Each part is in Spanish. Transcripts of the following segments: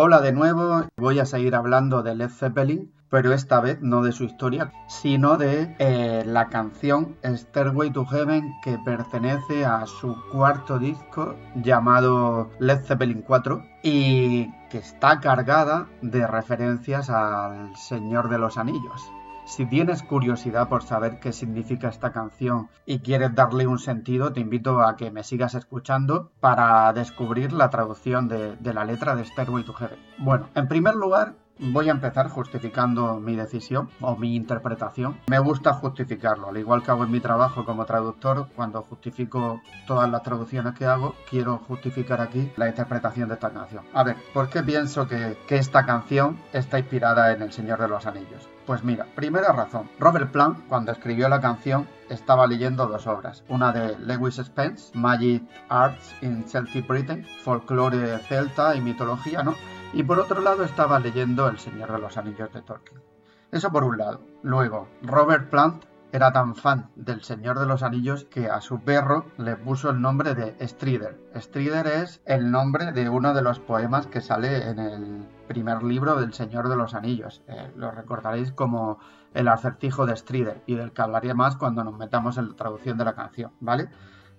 Hola de nuevo, voy a seguir hablando de Led Zeppelin, pero esta vez no de su historia, sino de eh, la canción Stairway to Heaven que pertenece a su cuarto disco llamado Led Zeppelin 4 y que está cargada de referencias al Señor de los Anillos. Si tienes curiosidad por saber qué significa esta canción y quieres darle un sentido, te invito a que me sigas escuchando para descubrir la traducción de, la letra de Stairway to Heaven. Bueno, en primer lugar, Voy a empezar justificando mi decisión o mi interpretación. Me gusta justificarlo, al igual que hago en mi trabajo como traductor, cuando justifico todas las traducciones que hago, quiero justificar aquí la interpretación de esta canción. A ver, ¿por qué pienso que, que esta canción está inspirada en El Señor de los Anillos? Pues mira, primera razón, Robert Plant cuando escribió la canción estaba leyendo dos obras, una de Lewis Spence, Magic Arts in Celtic Britain, folclore celta y mitología, ¿no? Y por otro lado estaba leyendo El Señor de los Anillos de Tolkien. Eso por un lado. Luego, Robert Plant era tan fan del Señor de los Anillos que a su perro le puso el nombre de Strider. Strider es el nombre de uno de los poemas que sale en el primer libro del Señor de los Anillos. Eh, lo recordaréis como el acertijo de Strider y del que hablaré más cuando nos metamos en la traducción de la canción, ¿vale?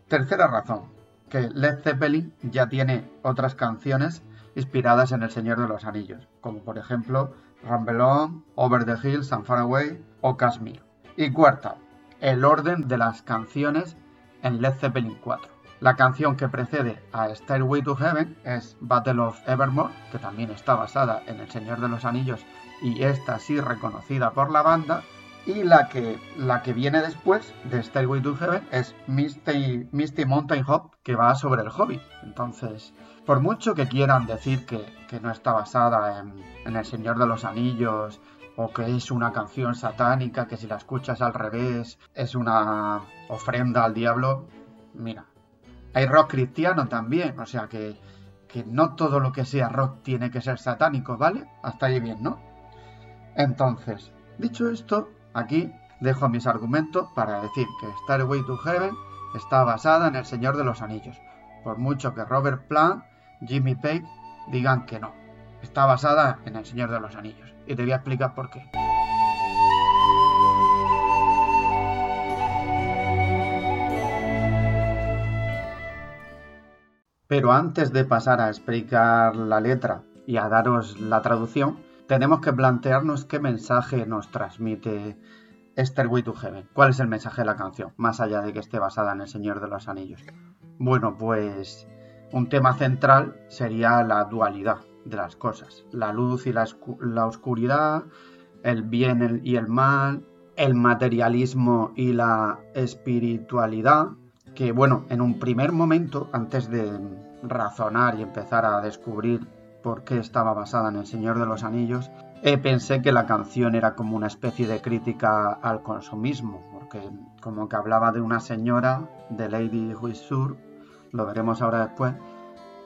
Tercera razón, que Led Zeppelin ya tiene otras canciones inspiradas en El Señor de los Anillos, como por ejemplo Rumble On, Over the Hills and Far Away o Kashmir. Y cuarta, el orden de las canciones en Led Zeppelin 4. La canción que precede a Stairway to Heaven es Battle of Evermore, que también está basada en El Señor de los Anillos y esta sí reconocida por la banda. Y la que, la que viene después de Stairway to Heaven es Misty, Misty Mountain Hop, que va sobre el hobby. Entonces, por mucho que quieran decir que, no está basada en, El Señor de los Anillos o que es una canción satánica, que si la escuchas al revés es una ofrenda al diablo, mira, hay rock cristiano también, o sea que, no todo lo que sea rock tiene que ser satánico, ¿vale? Hasta ahí bien, ¿no? Entonces, dicho esto, aquí dejo mis argumentos para decir que Starway to Heaven está basada en El Señor de los Anillos, por mucho que Robert Plant Jimmy Page digan que no. Está basada en El Señor de los Anillos. Y te voy a explicar por qué. Pero antes de pasar a explicar la letra y a daros la traducción, tenemos que plantearnos qué mensaje nos transmite Way to Heaven. ¿Cuál es el mensaje de la canción? Más allá de que esté basada en El Señor de los Anillos. Bueno, pues un tema central sería la dualidad de las cosas, la luz y la, oscuridad, el bien y el mal, el materialismo y la espiritualidad, que bueno, en un primer momento, antes de razonar y empezar a descubrir por qué estaba basada en El Señor de los Anillos, eh, pensé que la canción era como una especie de crítica al consumismo, porque como que hablaba de una señora, de Lady Huisur, lo veremos ahora después,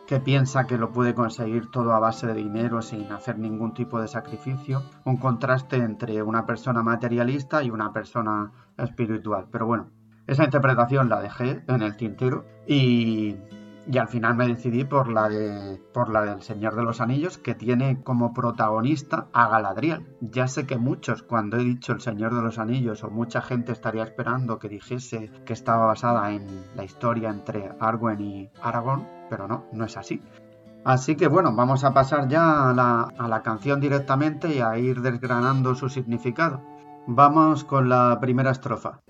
que piensa que lo puede conseguir todo a base de dinero sin hacer ningún tipo de sacrificio, un contraste entre una persona materialista y una persona espiritual. Pero bueno, esa interpretación la dejé en el tintero y y al final me decidí por la de por la del Señor de los Anillos que tiene como protagonista a Galadriel. Ya sé que muchos cuando he dicho El Señor de los Anillos o mucha gente estaría esperando que dijese que estaba basada en la historia entre Arwen y Aragorn, pero no, no es así. Así que bueno, vamos a pasar ya a la, a la canción directamente y a ir desgranando su significado. Vamos con la primera estrofa.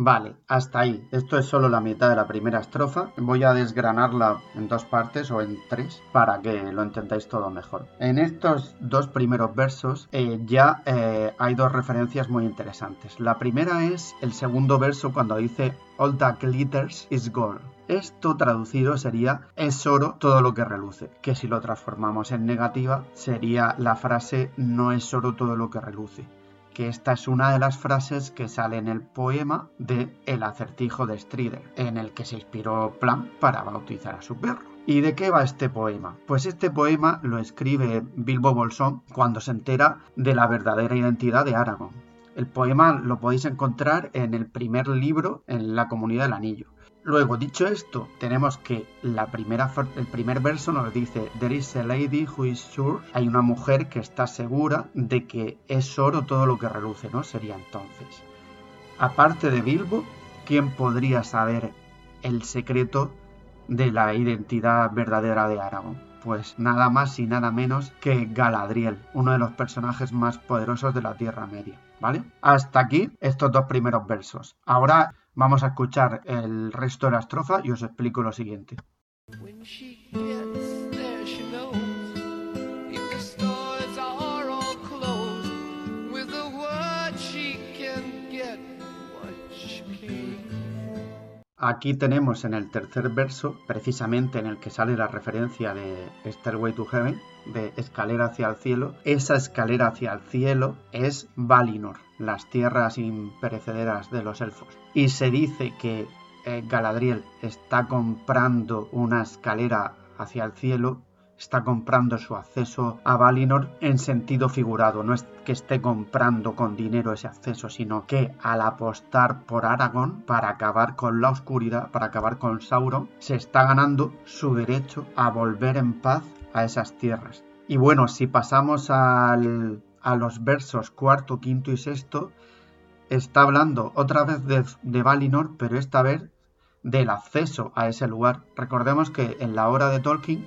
Vale, hasta ahí. Esto es solo la mitad de la primera estrofa. Voy a desgranarla en dos partes o en tres para que lo entendáis todo mejor. En estos dos primeros versos eh, ya eh, hay dos referencias muy interesantes. La primera es el segundo verso cuando dice All that glitters is gold. Esto traducido sería es oro todo lo que reluce, que si lo transformamos en negativa sería la frase no es oro todo lo que reluce que esta es una de las frases que sale en el poema de El acertijo de Strider, en el que se inspiró Plan para bautizar a su perro. ¿Y de qué va este poema? Pues este poema lo escribe Bilbo Bolsón cuando se entera de la verdadera identidad de Aragorn. El poema lo podéis encontrar en el primer libro en la Comunidad del Anillo. Luego, dicho esto, tenemos que el primer verso nos dice There is a lady who is sure. Hay una mujer que está segura de que es oro todo lo que reluce, ¿no? Sería entonces. Aparte de Bilbo, ¿quién podría saber el secreto de la identidad verdadera de Aragorn? Pues nada más y nada menos que Galadriel, uno de los personajes más poderosos de la Tierra Media, ¿vale? Hasta aquí estos dos primeros versos. Ahora vamos a escuchar el resto de la estrofa y os explico lo siguiente. Aquí tenemos en el tercer verso, precisamente en el que sale la referencia de Stairway to Heaven, de escalera hacia el cielo. Esa escalera hacia el cielo es Valinor, las tierras imperecederas de los elfos. Y se dice que eh, Galadriel está comprando una escalera hacia el cielo está comprando su acceso a Valinor en sentido figurado. No es que esté comprando con dinero ese acceso, sino que al apostar por Aragorn para acabar con la oscuridad, para acabar con Sauron, se está ganando su derecho a volver en paz a esas tierras. Y bueno, si pasamos a los versos cuarto, quinto y sexto, está hablando otra vez de, de Valinor, pero esta vez del acceso a ese lugar. Recordemos que en la obra de Tolkien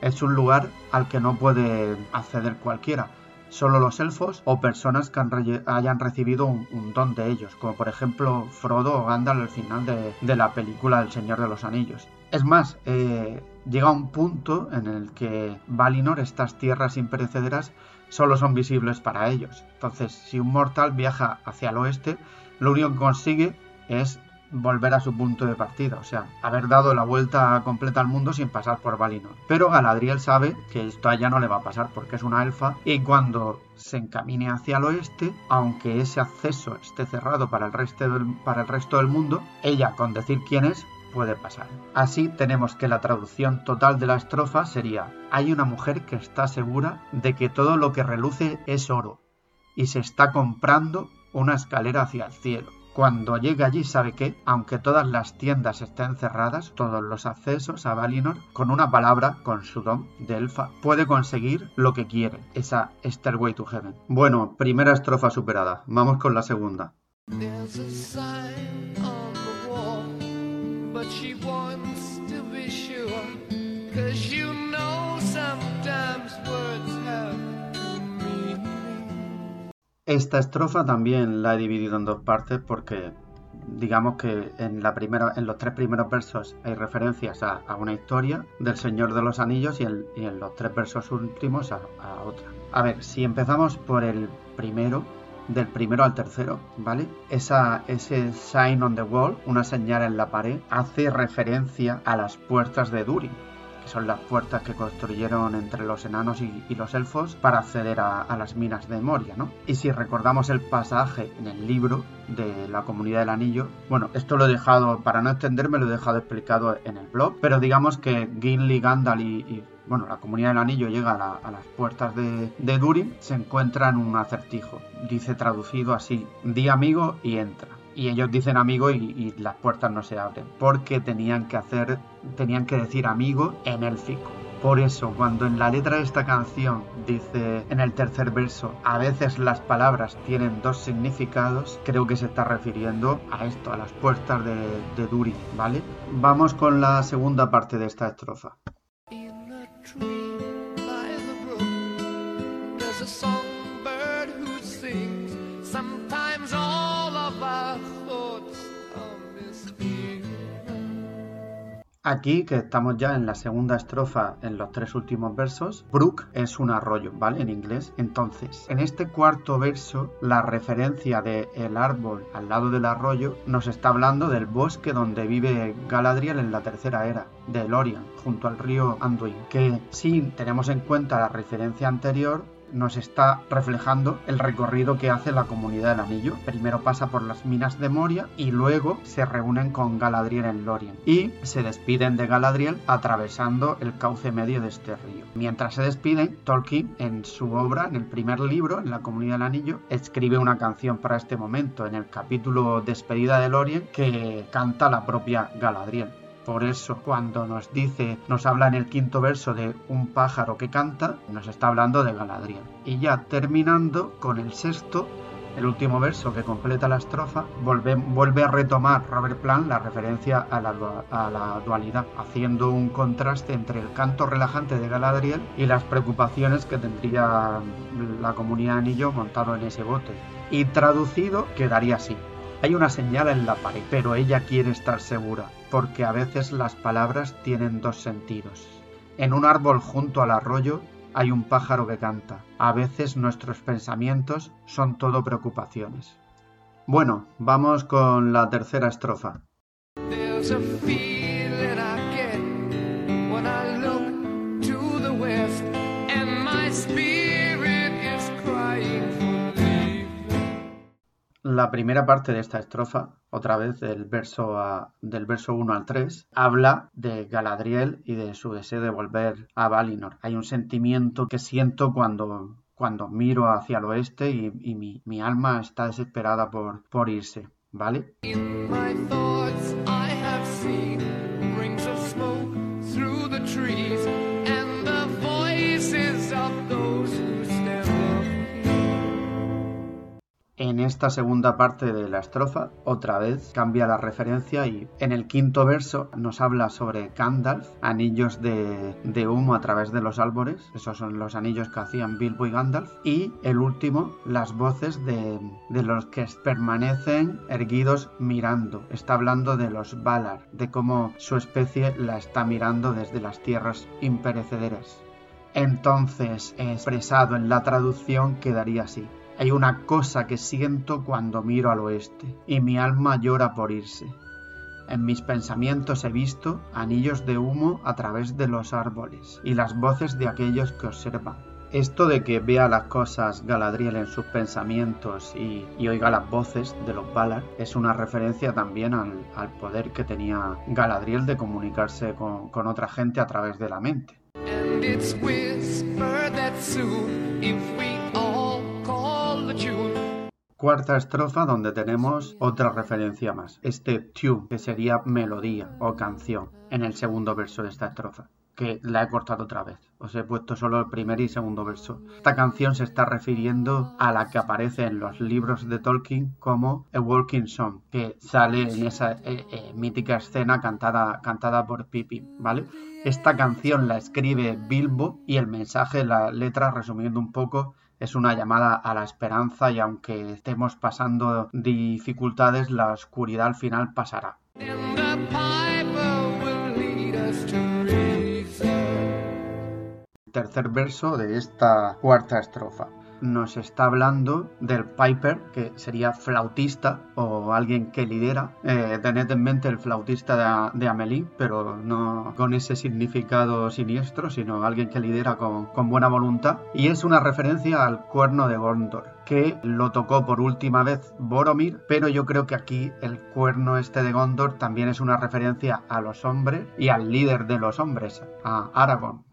es un lugar al que no puede acceder cualquiera, solo los elfos o personas que hayan recibido un, don de ellos, como por ejemplo Frodo o Gandalf al final de, la película El Señor de los Anillos. Es más, eh, llega un punto en el que Valinor, estas tierras imperecederas, solo son visibles para ellos. Entonces, si un mortal viaja hacia el oeste, lo único que consigue es volver a su punto de partida, o sea, haber dado la vuelta completa al mundo sin pasar por Valinor. Pero Galadriel sabe que esto a ella no le va a pasar porque es una elfa y cuando se encamine hacia el oeste, aunque ese acceso esté cerrado para el resto del, para el resto del mundo, ella con decir quién es puede pasar. Así tenemos que la traducción total de la estrofa sería hay una mujer que está segura de que todo lo que reluce es oro y se está comprando una escalera hacia el cielo. Cuando llegue allí sabe que, aunque todas las tiendas estén cerradas, todos los accesos a Valinor, con una palabra, con su don de elfa, puede conseguir lo que quiere, esa Stairway to Heaven. Bueno, primera estrofa superada, vamos con la segunda. Esta estrofa también la he dividido en dos partes porque digamos que en, la primera, en los tres primeros versos hay referencias a, una historia del Señor de los Anillos y, en los tres versos últimos a, otra. A ver, si empezamos por el primero, del primero al tercero, ¿vale? Esa, ese sign on the wall, una señal en la pared, hace referencia a las puertas de Durin son las puertas que construyeron entre los enanos y, los elfos para acceder a, las minas de Moria, ¿no? Y si recordamos el pasaje en el libro de la Comunidad del Anillo, bueno, esto lo he dejado, para no extenderme, lo he dejado explicado en el blog, pero digamos que Gimli, Gandalf y, bueno, la comunidad del anillo llega a, las puertas de, Durin, se encuentra en un acertijo. Dice traducido así, di amigo y entra y ellos dicen amigo y, las puertas no se abren porque tenían que hacer tenían que decir amigo en élfico. Por eso cuando en la letra de esta canción dice en el tercer verso a veces las palabras tienen dos significados creo que se está refiriendo a esto a las puertas de, Duri vale vamos con la segunda parte de esta estrofa Aquí, que estamos ya en la segunda estrofa, en los tres últimos versos, Brook es un arroyo, ¿vale? En inglés. Entonces, en este cuarto verso, la referencia de el árbol al lado del arroyo nos está hablando del bosque donde vive Galadriel en la tercera era, de Lorien, junto al río Anduin. Que si tenemos en cuenta la referencia anterior, nos está reflejando el recorrido que hace la comunidad del anillo. Primero pasa por las minas de Moria y luego se reúnen con Galadriel en Lorien y se despiden de Galadriel atravesando el cauce medio de este río. Mientras se despiden, Tolkien en su obra, en el primer libro, en la comunidad del anillo, escribe una canción para este momento en el capítulo Despedida de Lorien que canta la propia Galadriel. Por eso, cuando nos dice, nos habla en el quinto verso de un pájaro que canta, nos está hablando de Galadriel. Y ya terminando con el sexto, el último verso que completa la estrofa, vuelve, a retomar Robert Plant la referencia a la, a la, dualidad, haciendo un contraste entre el canto relajante de Galadriel y las preocupaciones que tendría la comunidad Anillo montado en ese bote. Y traducido quedaría así. Hay una señal en la pared, pero ella quiere estar segura, porque a veces las palabras tienen dos sentidos. En un árbol junto al arroyo hay un pájaro que canta. A veces nuestros pensamientos son todo preocupaciones. Bueno, vamos con la tercera estrofa. La primera parte de esta estrofa, otra vez del verso, a, del verso 1 al 3, habla de Galadriel y de su deseo de volver a Valinor. Hay un sentimiento que siento cuando, cuando miro hacia el oeste y, mi, alma está desesperada por, por irse, ¿vale? En esta segunda parte de la estrofa, otra vez cambia la referencia y en el quinto verso nos habla sobre Gandalf, anillos de, de, humo a través de los árboles, esos son los anillos que hacían Bilbo y Gandalf, y el último, las voces de, de los que permanecen erguidos mirando. Está hablando de los Valar, de cómo su especie la está mirando desde las tierras imperecederas. Entonces, expresado en la traducción, quedaría así. Hay una cosa que siento cuando miro al oeste, y mi alma llora por irse. En mis pensamientos he visto anillos de humo a través de los árboles y las voces de aquellos que observan. Esto de que vea las cosas Galadriel en sus pensamientos y, oiga las voces de los Valar es una referencia también al, poder que tenía Galadriel de comunicarse con, con, otra gente a través de la mente. Cuarta estrofa donde tenemos otra referencia más, este tune, que sería melodía o canción, en el segundo verso de esta estrofa, que la he cortado otra vez. Os he puesto solo el primer y segundo verso. Esta canción se está refiriendo a la que aparece en los libros de Tolkien como A Walking Song, que sale en esa eh, eh, mítica escena cantada, cantada por Pippin, ¿vale? Esta canción la escribe Bilbo y el mensaje, la letra, resumiendo un poco, es una llamada a la esperanza y aunque estemos pasando dificultades, la oscuridad al final pasará. Tercer verso de esta cuarta estrofa nos está hablando del Piper, que sería flautista o alguien que lidera. Eh, tened en mente el flautista de, de, Amelie, pero no con ese significado siniestro, sino alguien que lidera con, buena voluntad. Y es una referencia al cuerno de Gondor, que lo tocó por última vez Boromir, pero yo creo que aquí el cuerno este de Gondor también es una referencia a los hombres y al líder de los hombres, a Aragorn.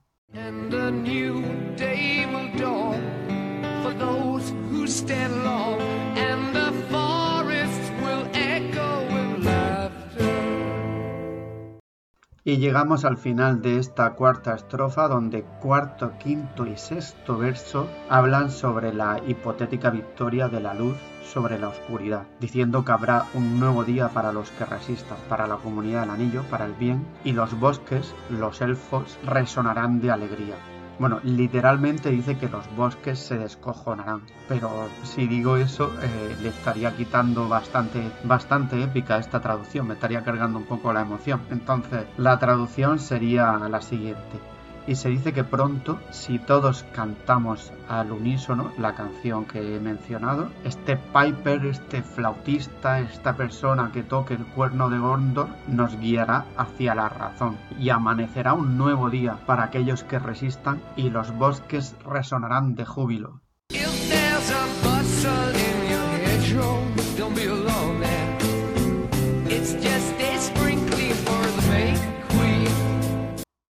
Y llegamos al final de esta cuarta estrofa donde cuarto, quinto y sexto verso hablan sobre la hipotética victoria de la luz sobre la oscuridad, diciendo que habrá un nuevo día para los que resistan, para la comunidad del anillo, para el bien, y los bosques, los elfos, resonarán de alegría. Bueno, literalmente dice que los bosques se descojonarán, pero si digo eso eh, le estaría quitando bastante, bastante épica esta traducción, me estaría cargando un poco la emoción. Entonces, la traducción sería la siguiente. Y se dice que pronto, si todos cantamos al unísono la canción que he mencionado, este Piper, este flautista, esta persona que toque el cuerno de Gondor, nos guiará hacia la razón y amanecerá un nuevo día para aquellos que resistan y los bosques resonarán de júbilo.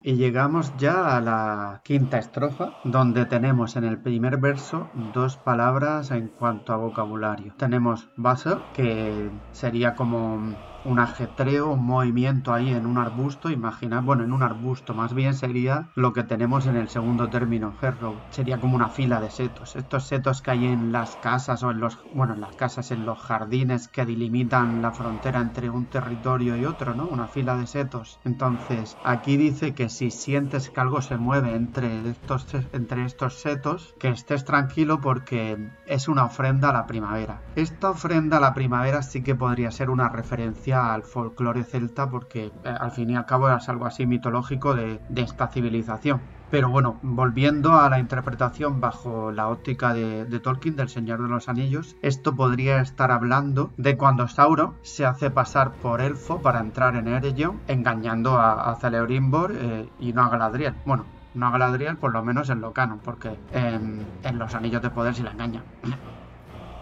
Y llegamos ya a la quinta estrofa, donde tenemos en el primer verso dos palabras en cuanto a vocabulario. Tenemos base, que sería como un ajetreo, un movimiento ahí en un arbusto, imaginad, bueno, en un arbusto más bien sería lo que tenemos en el segundo término, Herrow, sería como una fila de setos, estos setos que hay en las casas o en los, bueno, en las casas, en los jardines que delimitan la frontera entre un territorio y otro, ¿no? Una fila de setos. Entonces, aquí dice que si sientes que algo se mueve entre estos, entre estos setos, que estés tranquilo porque es una ofrenda a la primavera. Esta ofrenda a la primavera sí que podría ser una referencia al folclore celta porque eh, al fin y al cabo es algo así mitológico de, esta civilización. Pero bueno, volviendo a la interpretación bajo la óptica de, Tolkien del Señor de los Anillos, esto podría estar hablando de cuando Sauron se hace pasar por elfo para entrar en Eregion, engañando a, Celebrimbor eh, y no a Galadriel. Bueno, no a Galadriel, por lo menos en lo canon, porque en, en los Anillos de Poder se la engaña.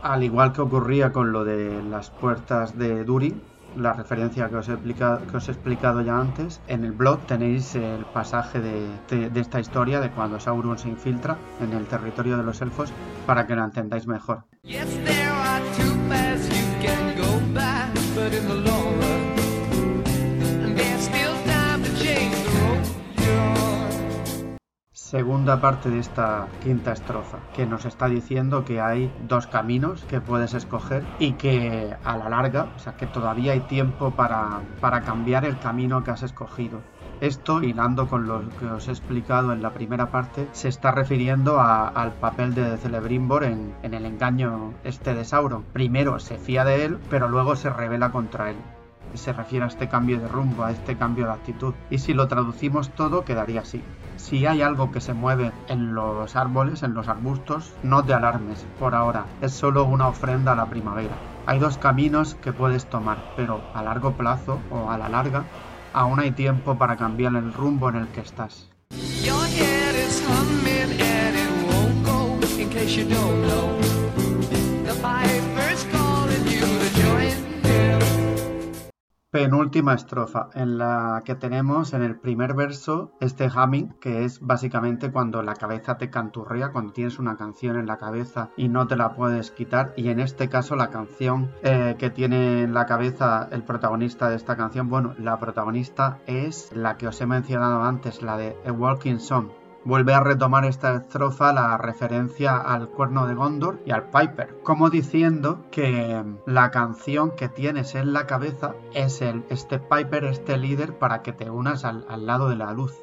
Al igual que ocurría con lo de las puertas de Durin, la referencia que os, he explicado, que os he explicado ya antes. En el blog tenéis el pasaje de, de, esta historia de cuando Sauron se infiltra en el territorio de los elfos para que lo entendáis mejor. Segunda parte de esta quinta estrofa, que nos está diciendo que hay dos caminos que puedes escoger y que a la larga, o sea, que todavía hay tiempo para, para cambiar el camino que has escogido. Esto, hilando con lo que os he explicado en la primera parte, se está refiriendo al papel de Celebrimbor en, en el engaño este de Sauron. Primero se fía de él, pero luego se revela contra él se refiere a este cambio de rumbo, a este cambio de actitud. Y si lo traducimos todo, quedaría así. Si hay algo que se mueve en los árboles, en los arbustos, no te alarmes por ahora, es solo una ofrenda a la primavera. Hay dos caminos que puedes tomar, pero a largo plazo o a la larga, aún hay tiempo para cambiar el rumbo en el que estás. Penúltima estrofa en la que tenemos en el primer verso este humming que es básicamente cuando la cabeza te canturrea cuando tienes una canción en la cabeza y no te la puedes quitar. Y en este caso la canción eh, que tiene en la cabeza el protagonista de esta canción bueno la protagonista es la que os he mencionado antes la de A Walking Song Vuelve a retomar esta estrofa la referencia al cuerno de Gondor y al Piper, como diciendo que la canción que tienes en la cabeza es el este Piper, este líder, para que te unas al, al lado de la luz.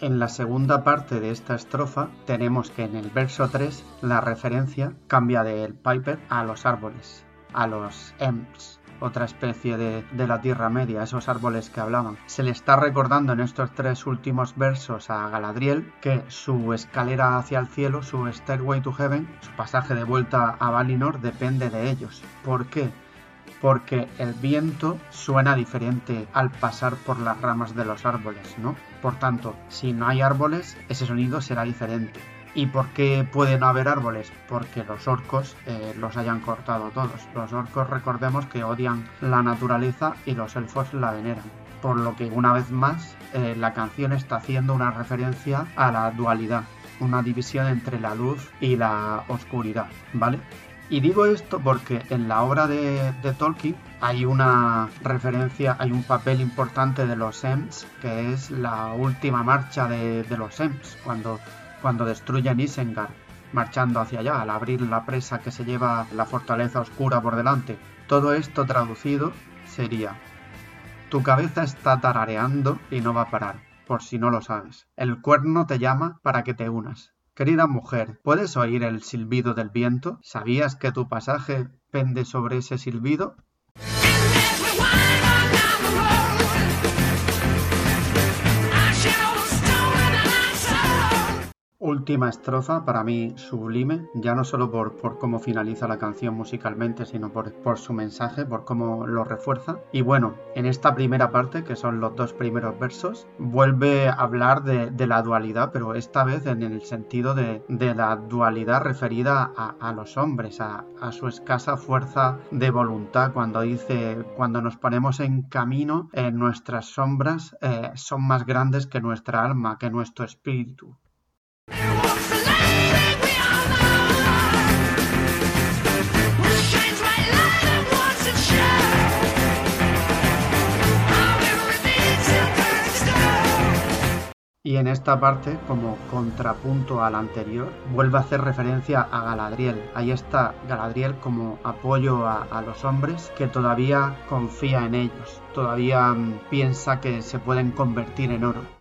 En la segunda parte de esta estrofa tenemos que en el verso 3 la referencia cambia del Piper a los árboles, a los Emps, otra especie de, de, la Tierra Media, esos árboles que hablaban. Se le está recordando en estos tres últimos versos a Galadriel que su escalera hacia el cielo, su Stairway to Heaven, su pasaje de vuelta a Valinor depende de ellos. ¿Por qué? porque el viento suena diferente al pasar por las ramas de los árboles, ¿no? Por tanto, si no hay árboles, ese sonido será diferente. ¿Y por qué puede no haber árboles? Porque los orcos eh, los hayan cortado todos. Los orcos recordemos que odian la naturaleza y los elfos la veneran. Por lo que una vez más eh, la canción está haciendo una referencia a la dualidad, una división entre la luz y la oscuridad, ¿vale? Y digo esto porque en la obra de, Tolkien hay una referencia, hay un papel importante de los Ents, que es la última marcha de, los Ents, cuando, cuando destruyen Isengard, marchando hacia allá, al abrir la presa que se lleva la fortaleza oscura por delante. Todo esto traducido sería, tu cabeza está tarareando y no va a parar, por si no lo sabes. El cuerno te llama para que te unas Querida mujer, ¿puedes oír el silbido del viento? ¿Sabías que tu pasaje pende sobre ese silbido? Última estrofa, para mí sublime, ya no solo por, cómo finaliza la canción musicalmente, sino por, su mensaje, por cómo lo refuerza. Y bueno, en esta primera parte, que son los dos primeros versos, vuelve a hablar de, la dualidad, pero esta vez en el sentido de, la dualidad referida a, los hombres, a, a, su escasa fuerza de voluntad, cuando dice, cuando nos ponemos en camino, eh, nuestras sombras eh, son más grandes que nuestra alma, que nuestro espíritu. Y en esta parte, como contrapunto al anterior, vuelve a hacer referencia a Galadriel. Ahí está Galadriel como apoyo a, a los hombres que todavía confía en ellos, todavía um, piensa que se pueden convertir en oro.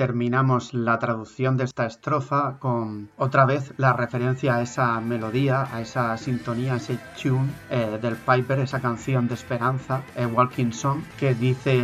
Terminamos la traducción de esta estrofa con otra vez la referencia a esa melodía, a esa sintonía, a ese tune eh, del Piper, esa canción de esperanza, eh, Walking Song, que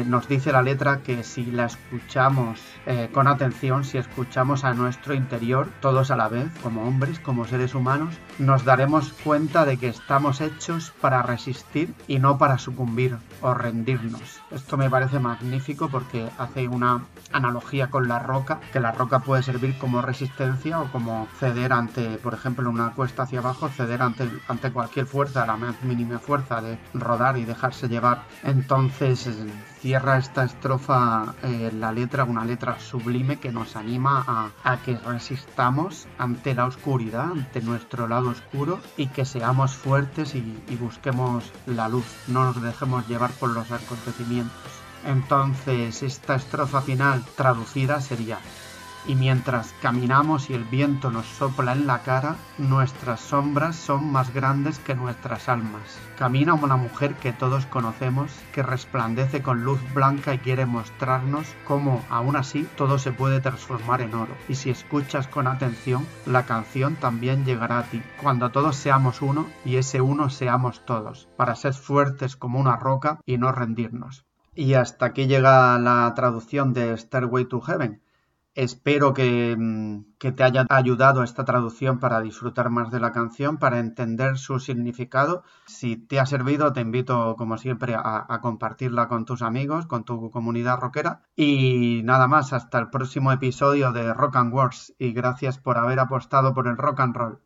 nos dice la letra que si la escuchamos eh, con atención, si escuchamos a nuestro interior, todos a la vez, como hombres, como seres humanos, nos daremos cuenta de que estamos hechos para resistir y no para sucumbir o rendirnos. Esto me parece magnífico porque hace una analogía con la roca, que la roca puede servir como resistencia o como ceder ante, por ejemplo, una cuesta hacia abajo, ceder ante, ante cualquier fuerza, la más mínima fuerza de rodar y dejarse llevar. Entonces cierra esta estrofa eh, la letra, una letra sublime que nos anima a, a que resistamos ante la oscuridad, ante nuestro lado oscuro y que seamos fuertes y busquemos la luz, no nos dejemos llevar por los acontecimientos. Entonces esta estrofa final traducida sería y mientras caminamos y el viento nos sopla en la cara, nuestras sombras son más grandes que nuestras almas. Camina una mujer que todos conocemos, que resplandece con luz blanca y quiere mostrarnos cómo, aún así, todo se puede transformar en oro. Y si escuchas con atención, la canción también llegará a ti, cuando todos seamos uno y ese uno seamos todos, para ser fuertes como una roca y no rendirnos. Y hasta aquí llega la traducción de Stairway to Heaven. Espero que, que, te haya ayudado esta traducción para disfrutar más de la canción, para entender su significado. Si te ha servido, te invito, como siempre, a, a compartirla con tus amigos, con tu comunidad rockera. Y nada más, hasta el próximo episodio de Rock and Wars. Y gracias por haber apostado por el rock and roll.